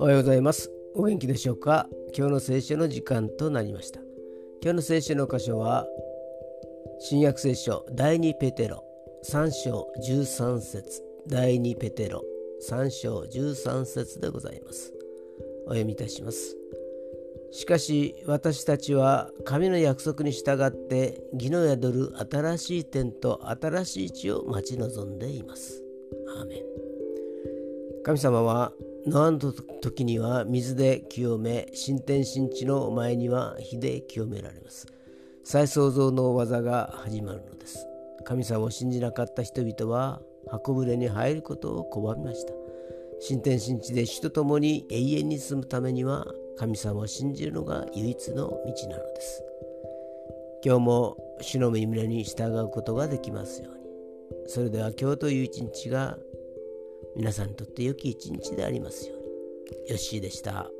おはようございます。お元気でしょうか？今日の聖書の時間となりました。今日の聖書の箇所は新約聖書第2ペテロ3章13節。第2ペテロ3章13節でございます。お読みいたします。しかし私たちは神の約束に従って義の宿る新しい天と新しい地を待ち望んでいます。アーメン神様はノアの時には水で清め新天新地の前には火で清められます。再創造の技が始まるのです。神様を信じなかった人々は箱舟に入ることを拒みました。新天新地で主と共に永遠に住むためには神様を信じるのが唯一の道なのです。今日も主の御胸に従うことができますように。それでは今日という一日が皆さんにとって良き一日でありますように。よッしーでした。